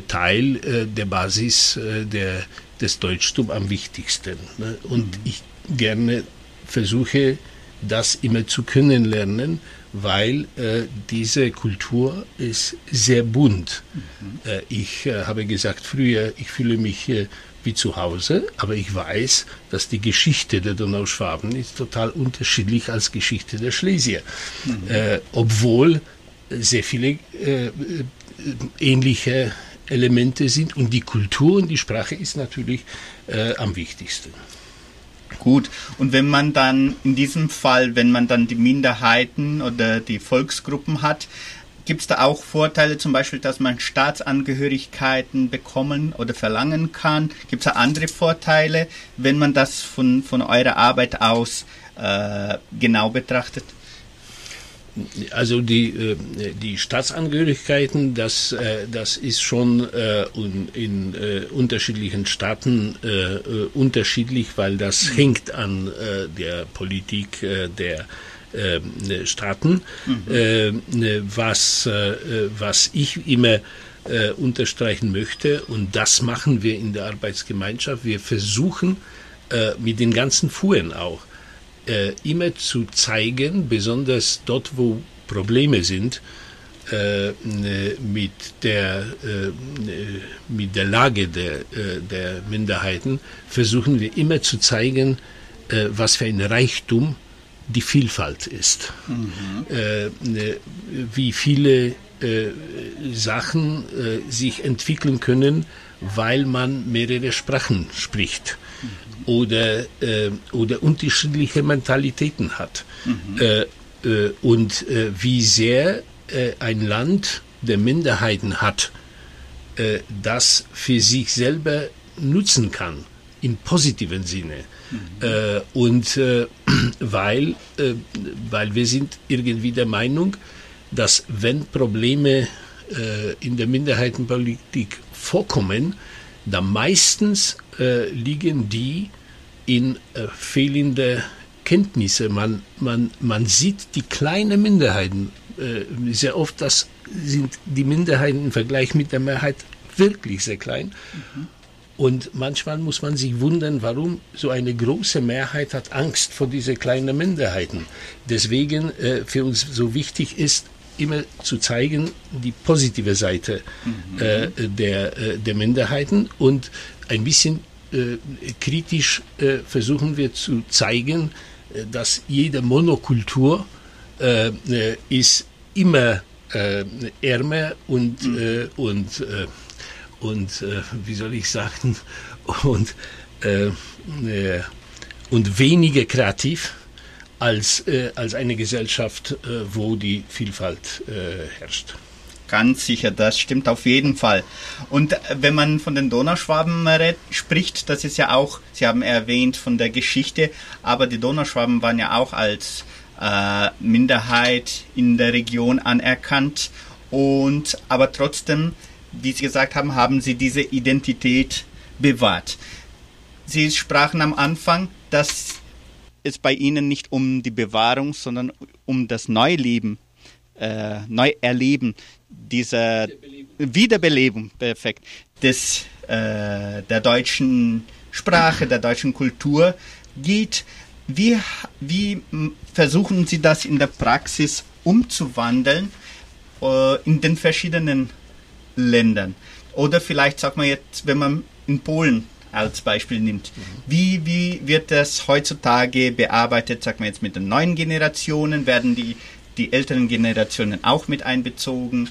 Teil der Basis der, des Deutschtums am wichtigsten. Ne? Und mhm. ich gerne versuche, das immer zu können lernen weil äh, diese Kultur ist sehr bunt. Mhm. Äh, ich äh, habe gesagt früher, ich fühle mich wie zu Hause, aber ich weiß, dass die Geschichte der Donauschwaben ist total unterschiedlich als Geschichte der Schlesier, mhm. Äh, obwohl sehr viele äh, ähnliche Elemente sind und die Kultur und die Sprache ist natürlich äh, am wichtigsten. Gut, und wenn man dann in diesem Fall, wenn man dann die Minderheiten oder die Volksgruppen hat, gibt es da auch Vorteile, zum Beispiel, dass man Staatsangehörigkeiten bekommen oder verlangen kann? Gibt es da andere Vorteile, wenn man das von, von eurer Arbeit aus äh, genau betrachtet? Also die, äh, die Staatsangehörigkeiten, das, äh, das ist schon äh, in unterschiedlichen Staaten unterschiedlich, weil das mhm. hängt an der Politik der Staaten. Mhm. Was, was ich immer unterstreichen möchte, und das machen wir in der Arbeitsgemeinschaft, wir versuchen mit den ganzen Fuhren auch, äh, immer zu zeigen, besonders dort, wo Probleme sind, äh, mit, der, äh, mit der Lage der, äh, der Minderheiten, versuchen wir immer zu zeigen, was für ein Reichtum die Vielfalt ist. Mhm. Äh, wie viele Sachen sich entwickeln können, weil man mehrere Sprachen spricht oder, äh, oder unterschiedliche Mentalitäten hat. Mhm. Äh, äh, und äh, wie sehr äh, ein Land der Minderheiten hat, äh, das für sich selber nutzen kann, im positiven Sinne. Mhm. und weil, weil wir sind irgendwie der Meinung, dass wenn Probleme in der Minderheitenpolitik vorkommen, dann meistens äh, liegen die in äh, fehlende Kenntnisse. Man, man, man sieht die kleinen Minderheiten. Äh, sehr oft das sind die Minderheiten im Vergleich mit der Mehrheit wirklich sehr klein. Mhm. Und manchmal muss man sich wundern, warum so eine große Mehrheit hat Angst vor diesen kleinen Minderheiten. Deswegen äh, für uns so wichtig ist, immer zu zeigen, die positive Seite mhm. äh, der, äh, der Minderheiten und ein bisschen äh, kritisch äh, versuchen wir zu zeigen, äh, dass jede Monokultur äh, ist immer ärmer und, mhm. und, und wie soll ich sagen, und, und weniger kreativ als, äh, als eine Gesellschaft, äh, wo die Vielfalt äh, herrscht. Ganz sicher, das stimmt auf jeden Fall. Und äh, wenn man von den Donauschwaben spricht, das ist ja auch, Sie haben erwähnt von der Geschichte, aber die Donauschwaben waren ja auch als äh, Minderheit in der Region anerkannt. Und aber trotzdem, wie Sie gesagt haben, haben Sie diese Identität bewahrt. Sie sprachen am Anfang, dass es bei ihnen nicht um die Bewahrung, sondern um das Neuleben, äh, Neuerleben dieser Wiederbelebung, Wiederbelebung perfekt, des, äh, der deutschen Sprache, der deutschen Kultur geht. Wie, wie versuchen Sie das in der Praxis umzuwandeln äh, in den verschiedenen Ländern? Oder vielleicht sagt man jetzt, wenn man in Polen als Beispiel nimmt. Wie, wie wird das heutzutage bearbeitet, sagen wir jetzt mit den neuen Generationen? Werden die, die älteren Generationen auch mit einbezogen?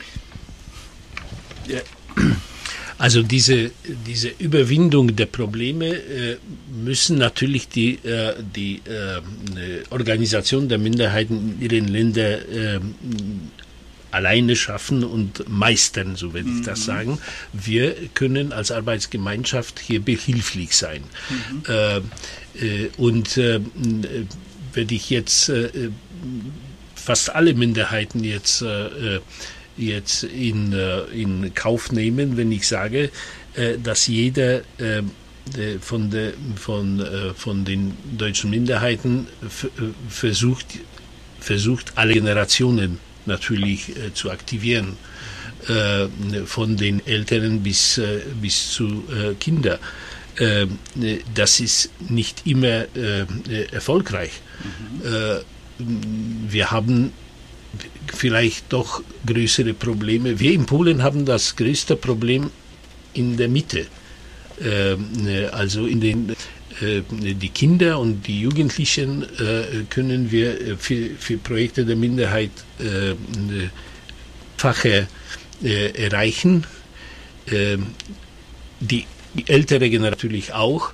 Also diese, diese Überwindung der Probleme äh, müssen natürlich die, äh, die äh, Organisation der Minderheiten in ihren Ländern äh, alleine schaffen und meistern, so würde ich das sagen. Wir können als Arbeitsgemeinschaft hier behilflich sein. Äh, äh, und wenn ich jetzt fast alle Minderheiten jetzt äh, jetzt in, äh, in Kauf nehmen, wenn ich sage, äh, dass jeder äh, äh, von, der, von, äh, von den deutschen Minderheiten äh, versucht, versucht, alle Generationen natürlich äh, zu aktivieren, äh, von den Älteren bis, äh, bis zu äh, Kinder. Äh, das ist nicht immer äh, äh, erfolgreich. Äh, wir haben vielleicht doch größere Probleme. Wir in Polen haben das größte Problem in der Mitte. Ähm, äh, also in den äh, die Kinder und die Jugendlichen äh, können wir für, für Projekte der Minderheit Fache erreichen. Ähm, die, ältere Generation natürlich auch.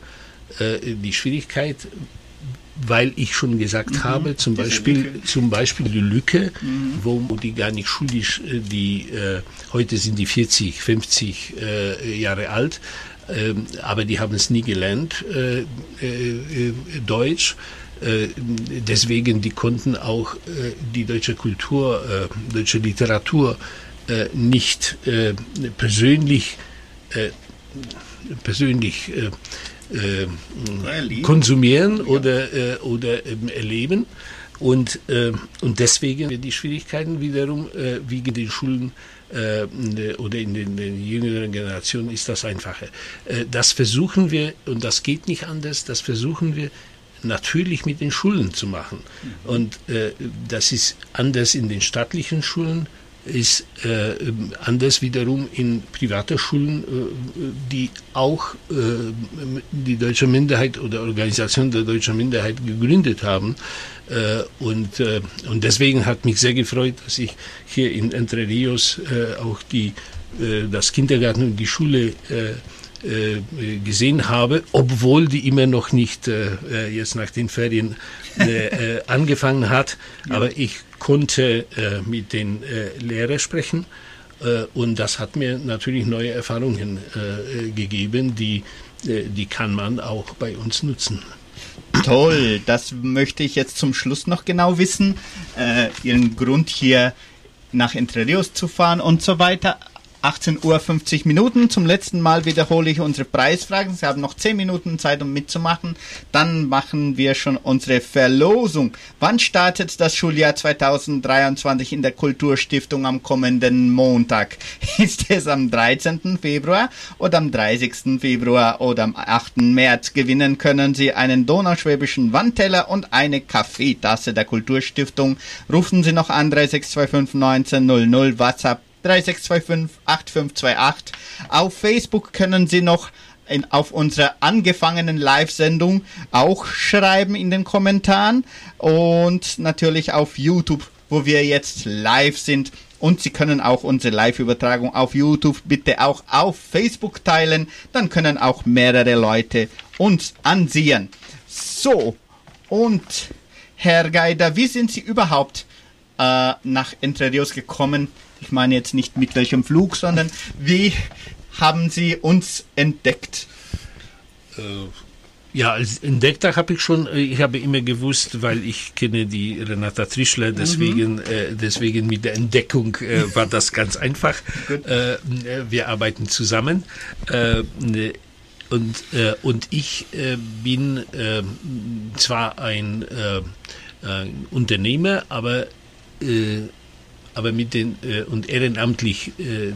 Die Schwierigkeit, weil ich schon gesagt habe, zum Beispiel, zum Beispiel die Lücke, wo die gar nicht schulisch, äh, die äh, heute sind die 40, 50 äh, Jahre alt, ähm, aber die haben es nie gelernt, äh, äh, äh, Deutsch. Äh, deswegen, die konnten auch äh, die deutsche Kultur, äh, deutsche Literatur äh, nicht äh, persönlich, äh, persönlich äh, konsumieren oder, äh, oder ähm, erleben. Und, äh, und deswegen die Schwierigkeiten wiederum, äh, wie in den Schulen äh, oder in den, den jüngeren Generationen ist das einfacher. Äh, das versuchen wir, und das geht nicht anders, das versuchen wir natürlich mit den Schulen zu machen. Und äh, das ist anders in den staatlichen Schulen, ist äh, anders wiederum in privaten Schulen, äh, die auch äh, die deutsche Minderheit oder Organisation der deutschen Minderheit gegründet haben. Äh, und, äh, und deswegen hat mich sehr gefreut, dass ich hier in Entre Rios äh, auch die, das Kindergarten und die Schule gesehen habe, obwohl die immer noch nicht äh, äh, jetzt nach den Ferien äh, äh, angefangen hat. Aber ich konnte äh, mit den äh, Lehrern sprechen äh, und das hat mir natürlich neue Erfahrungen äh, äh, gegeben, die, äh, die kann man auch bei uns nutzen. Toll, das möchte ich jetzt zum Schluss noch genau wissen. Äh, Ihren Grund hier nach Entre Rios zu fahren und so weiter. 18 Uhr 50 Minuten. Zum letzten Mal wiederhole ich unsere Preisfragen. Sie haben noch 10 Minuten Zeit, um mitzumachen. Dann machen wir schon unsere Verlosung. Wann startet das Schuljahr 2023 in der Kulturstiftung am kommenden Montag? Ist es am 13. Februar oder am 30. Februar oder am 8. März? Gewinnen können Sie einen donauschwäbischen Wandteller und eine Kaffeetasse der Kulturstiftung. Rufen Sie noch an 3625 1900 WhatsApp 3625 8528. Auf Facebook können Sie noch in, auf unserer angefangenen Live-Sendung auch schreiben in den Kommentaren und natürlich auf YouTube, wo wir jetzt live sind. Und Sie können auch unsere Live-Übertragung auf YouTube bitte auch auf Facebook teilen. Dann können auch mehrere Leute uns ansehen. So, und Herr Geider, wie sind Sie überhaupt äh, nach Entre Rios gekommen? Ich meine jetzt nicht mit welchem Flug, sondern wie haben Sie uns entdeckt? Ja, als Entdecker habe ich schon, äh, ich habe immer gewusst, weil ich kenne die Renata Trischler, deswegen, äh, deswegen mit der Entdeckung äh, war das ganz einfach. äh, wir arbeiten zusammen. Äh, ne, und, äh, und ich äh, bin äh, zwar ein, äh, Unternehmer, aber, äh, aber mit den äh, und ehrenamtlich äh,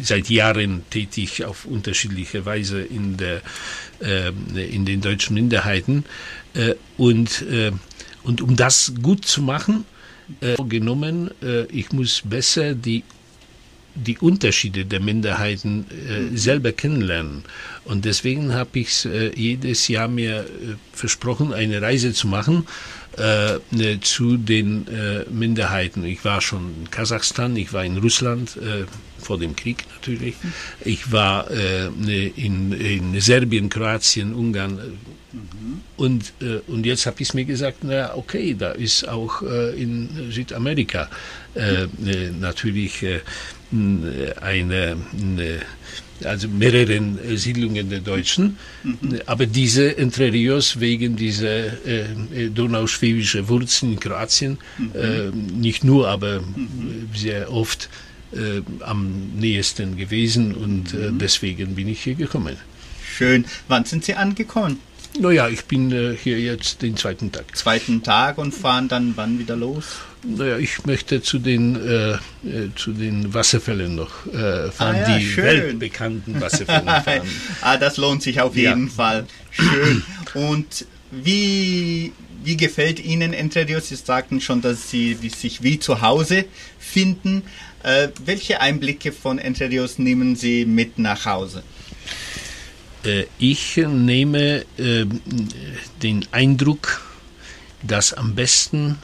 seit Jahren tätig auf unterschiedliche Weise in der äh, in den deutschen Minderheiten äh, und äh, und um das gut zu machen äh, genommen äh, ich muss besser die die Unterschiede der Minderheiten äh, selber kennenlernen. Und deswegen habe ich äh, jedes Jahr mir äh, versprochen, eine Reise zu machen äh, ne, zu den äh, Minderheiten. Ich war schon in Kasachstan, ich war in Russland, äh, vor dem Krieg natürlich. Ich war äh, ne, in, in Serbien, Kroatien, Ungarn. Und, äh, und jetzt habe ich mir gesagt, na okay, da ist auch äh, in Südamerika ne, natürlich eine, eine also mehreren Siedlungen der Deutschen. Mhm. Aber diese Entre Rios wegen dieser äh, donauschwäbische Wurzeln in Kroatien, mhm. äh, nicht nur, aber mhm. sehr oft äh, am nächsten gewesen und äh, deswegen bin ich hier gekommen. Schön. Wann sind Sie angekommen? Naja, ich bin äh, hier jetzt den zweiten Tag. Zweiten Tag und fahren dann wann wieder los? Naja, ich möchte zu den, äh, äh, zu den Wasserfällen noch äh, fahren, ah, ja, die schön. weltbekannten Wasserfälle fahren. ah, das lohnt sich auf jeden ja. Fall. Schön. Und wie, wie gefällt Ihnen Entre Rios? Sie sagten schon, dass Sie sich wie zu Hause finden. Äh, welche Einblicke von Entre Rios nehmen Sie mit nach Hause? Äh, ich nehme äh, den Eindruck, dass am besten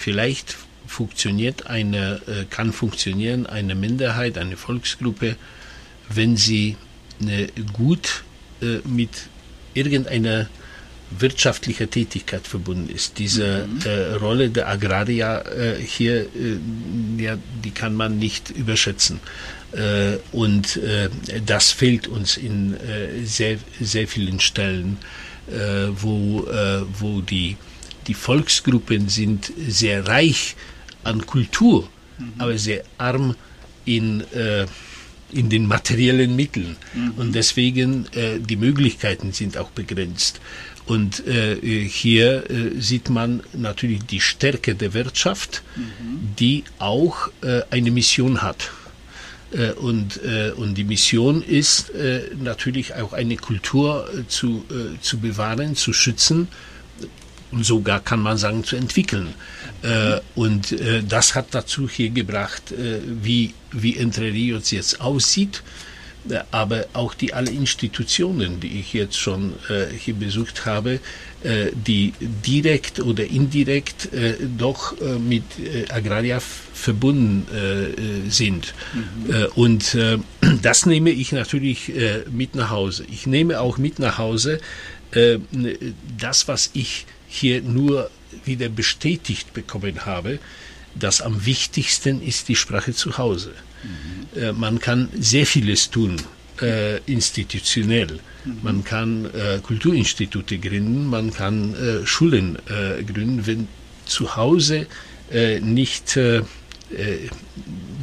vielleicht funktioniert eine, äh, kann funktionieren eine Minderheit, eine Volksgruppe, wenn sie gut mit irgendeiner wirtschaftlicher Tätigkeit verbunden ist. Diese mhm. äh, Rolle der Agrarier äh, hier, äh, ja, die kann man nicht überschätzen. Äh, und äh, das fehlt uns in äh, sehr, sehr vielen Stellen, wo, wo die, die Volksgruppen sind sehr reich an Kultur, mhm. aber sehr arm in in den materiellen Mitteln. Mhm. Und deswegen äh, die Möglichkeiten sind auch begrenzt. Und äh, hier äh, sieht man natürlich die Stärke der Wirtschaft, mhm. die auch äh, eine Mission hat. Äh, und, äh, und die Mission ist äh, natürlich auch eine Kultur zu, zu bewahren, zu schützen und sogar kann man sagen zu entwickeln. und das hat dazu hier gebracht, wie, wie Entre Rios jetzt aussieht aber auch die alle Institutionen, die ich jetzt schon äh, hier besucht habe, äh, die direkt oder indirekt äh, doch äh, mit äh, Agraria verbunden äh, sind. Mhm. und das nehme ich natürlich mit nach Hause. Ich nehme auch mit nach Hause das, was ich hier nur wieder bestätigt bekommen habe, dass am wichtigsten ist die Sprache zu Hause. Mhm. man kann sehr vieles tun, äh, institutionell. Mhm. Man kann äh, Kulturinstitute gründen, man kann äh, Schulen äh, gründen, wenn zu Hause äh, nicht äh,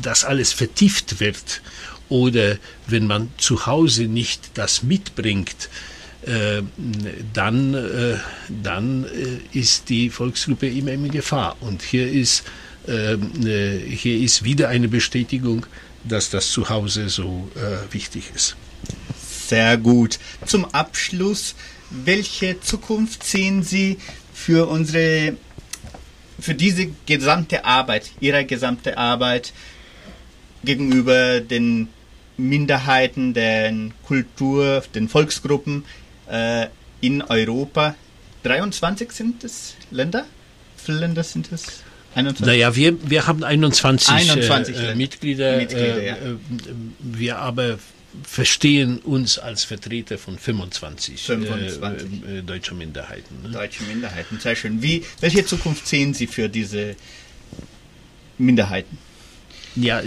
das alles vertieft wird oder wenn man zu Hause nicht das mitbringt, dann, dann ist die Volksgruppe immer in Gefahr. Und hier ist, hier ist wieder eine Bestätigung, dass das zu Hause so äh, wichtig ist. Sehr gut. Zum Abschluss, welche Zukunft sehen Sie für unsere, für diese gesamte Arbeit, Ihre gesamte Arbeit gegenüber den Minderheiten, den Kultur, den Volksgruppen äh, in Europa? 23 sind es Länder? Wie viele Länder sind es? 21? Naja, wir, wir haben 21, 21 äh, Mitglieder. Mitglieder ja. Äh, wir aber verstehen uns als Vertreter von 25, 25. Äh, äh, deutscher Minderheiten. Ne? Deutsche Minderheiten, sehr schön. Wie, welche Zukunft sehen Sie für diese Minderheiten? Ja,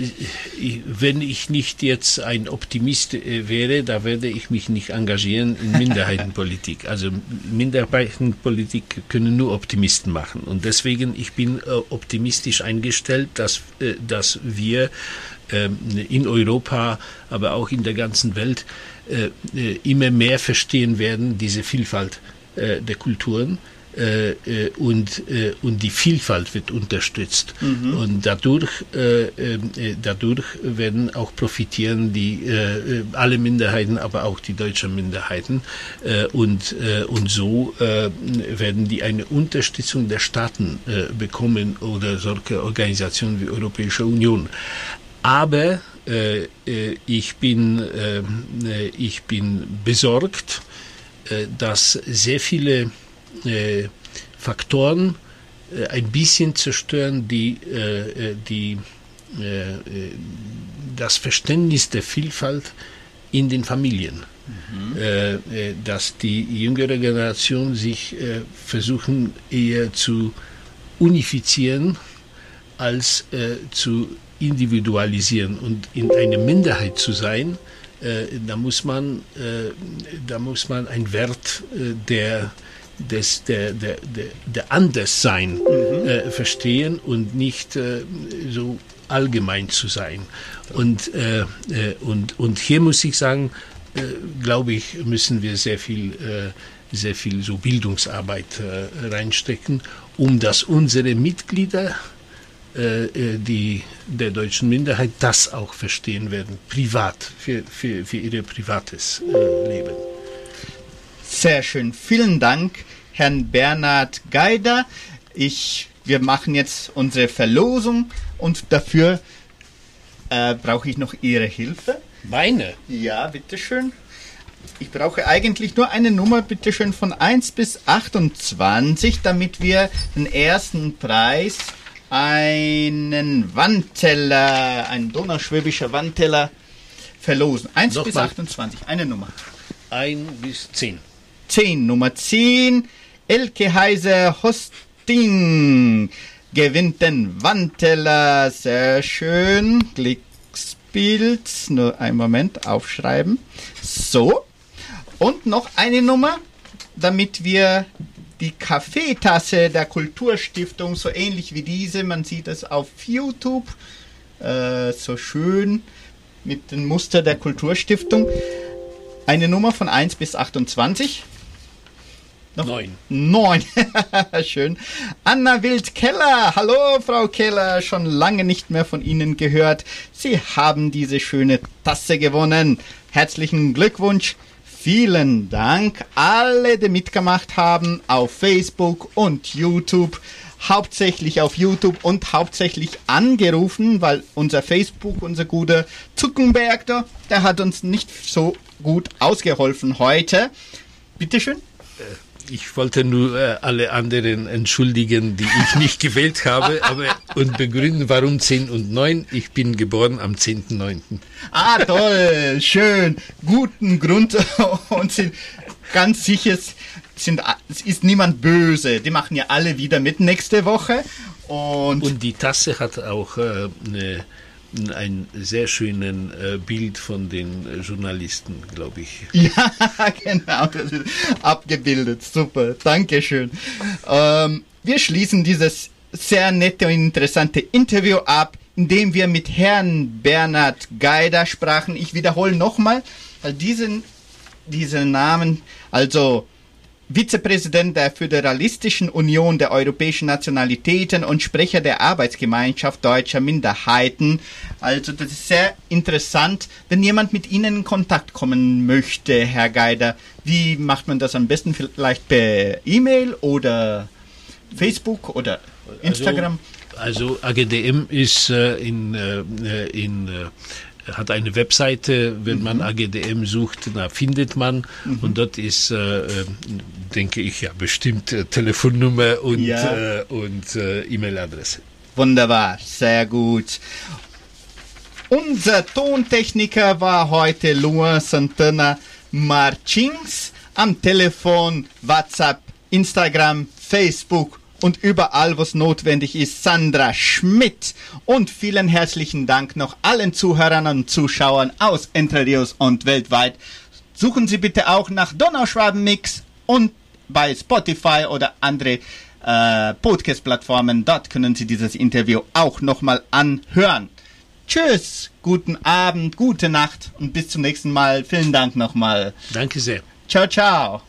wenn ich nicht jetzt ein Optimist äh, wäre, da werde ich mich nicht engagieren in Minderheitenpolitik. Also Minderheitenpolitik können nur Optimisten machen. Und deswegen, ich bin äh, optimistisch eingestellt, dass, äh, dass wir ähm, in Europa, aber auch in der ganzen Welt immer mehr verstehen werden, diese Vielfalt der Kulturen und, äh, und die Vielfalt wird unterstützt. Mhm. Und dadurch, äh, äh, dadurch werden auch profitieren die, äh, alle Minderheiten, aber auch die deutschen Minderheiten. und, und so werden die eine Unterstützung der Staaten bekommen oder solche Organisationen wie Europäische Union. Aber äh, äh, ich, bin, äh, ich bin besorgt, äh, dass sehr viele äh, Faktoren äh, ein bisschen zerstören, die, die das Verständnis der Vielfalt in den Familien. Mhm. dass die jüngere Generation sich versuchen eher zu unifizieren als zu individualisieren und in eine Minderheit zu sein, äh, da muss man, äh, da muss man einen Wert äh, der des, der, der, der, der Anderssein mhm. äh, verstehen und nicht äh, so allgemein zu sein. Und, äh, äh, und, und hier muss ich sagen, äh, glaube ich, müssen wir sehr viel, äh, sehr viel so Bildungsarbeit reinstecken, um dass unsere Mitglieder die der deutschen Minderheit das auch verstehen werden, privat, für, für, für ihr privates Leben. Sehr schön. Vielen Dank, Herrn Bernhard Geider. Ich, wir machen jetzt unsere Verlosung und dafür äh, brauche ich noch Ihre Hilfe. Meine? Ja, bitteschön. Ich brauche eigentlich nur eine Nummer, bitteschön, von 1 bis 28, damit wir den ersten Preis einen Wandteller, ein donauschwäbischer Wandteller verlosen. 1 bis mal. 28, eine Nummer. 1 bis 10. 10, Nummer 10. Elke Heiser Hosting gewinnt den Wandteller. Sehr schön. Glücksbild. Nur einen Moment aufschreiben. So. Und noch eine Nummer, damit wir die Kaffeetasse der Kulturstiftung, so ähnlich wie diese. Man sieht es auf YouTube, äh, so schön mit dem Muster der Kulturstiftung. Eine Nummer von 1 bis 28. Noch? Neun. Neun. Schön. Anna Wild-Keller. Hallo, Frau Keller. Schon lange nicht mehr von Ihnen gehört. Sie haben diese schöne Tasse gewonnen. Herzlichen Glückwunsch. Vielen Dank alle, die mitgemacht haben auf Facebook und YouTube. Hauptsächlich auf YouTube und hauptsächlich angerufen, weil unser Facebook, unser guter Zuckenberg da, der hat uns nicht so gut ausgeholfen heute. Bitteschön. Ich wollte nur äh, alle anderen entschuldigen, die ich nicht gewählt habe, aber und begründen, warum 10 und 9. Ich bin geboren am 10.9. Ah, toll, schön, guten Grund und sind ganz sicher, sind, es ist niemand böse. Die machen ja alle wieder mit nächste Woche. Und, und die Tasse hat auch äh, eine ein sehr schönes äh, Bild von den äh, Journalisten, glaube ich. Ja, genau, das ist abgebildet. Super, Dankeschön. Ähm, wir schließen dieses sehr nette und interessante Interview ab, indem wir mit Herrn Bernhard Geider sprachen. Ich wiederhole nochmal, diesen, diesen Namen, also Vizepräsident der Föderalistischen Union der europäischen Nationalitäten und Sprecher der Arbeitsgemeinschaft deutscher Minderheiten. Also das ist sehr interessant, wenn jemand mit Ihnen in Kontakt kommen möchte, Herr Geider. Wie macht man das am besten? Vielleicht per E-Mail oder Facebook oder Instagram? Also, also AGDM ist äh, in, äh, in äh, hat eine Webseite, wenn mhm. man AGDM sucht, da findet man mhm. und dort ist, äh, äh denke ich, ja bestimmt äh, Telefonnummer und, ja. äh, und äh, E-Mail-Adresse. Wunderbar, sehr gut. Unser Tontechniker war heute Luan Santana Marchings. Am Telefon, WhatsApp, Instagram, Facebook und überall, was notwendig ist, Sandra Schmidt. Und vielen herzlichen Dank noch allen Zuhörern und Zuschauern aus Entre Rios und weltweit. Suchen Sie bitte auch nach Donauschwaben Mix und bei Spotify oder andere äh, Podcast-Plattformen. Dort können Sie dieses Interview auch nochmal anhören. Tschüss, guten Abend, gute Nacht und bis zum nächsten Mal. Vielen Dank nochmal. Danke sehr. Ciao, ciao.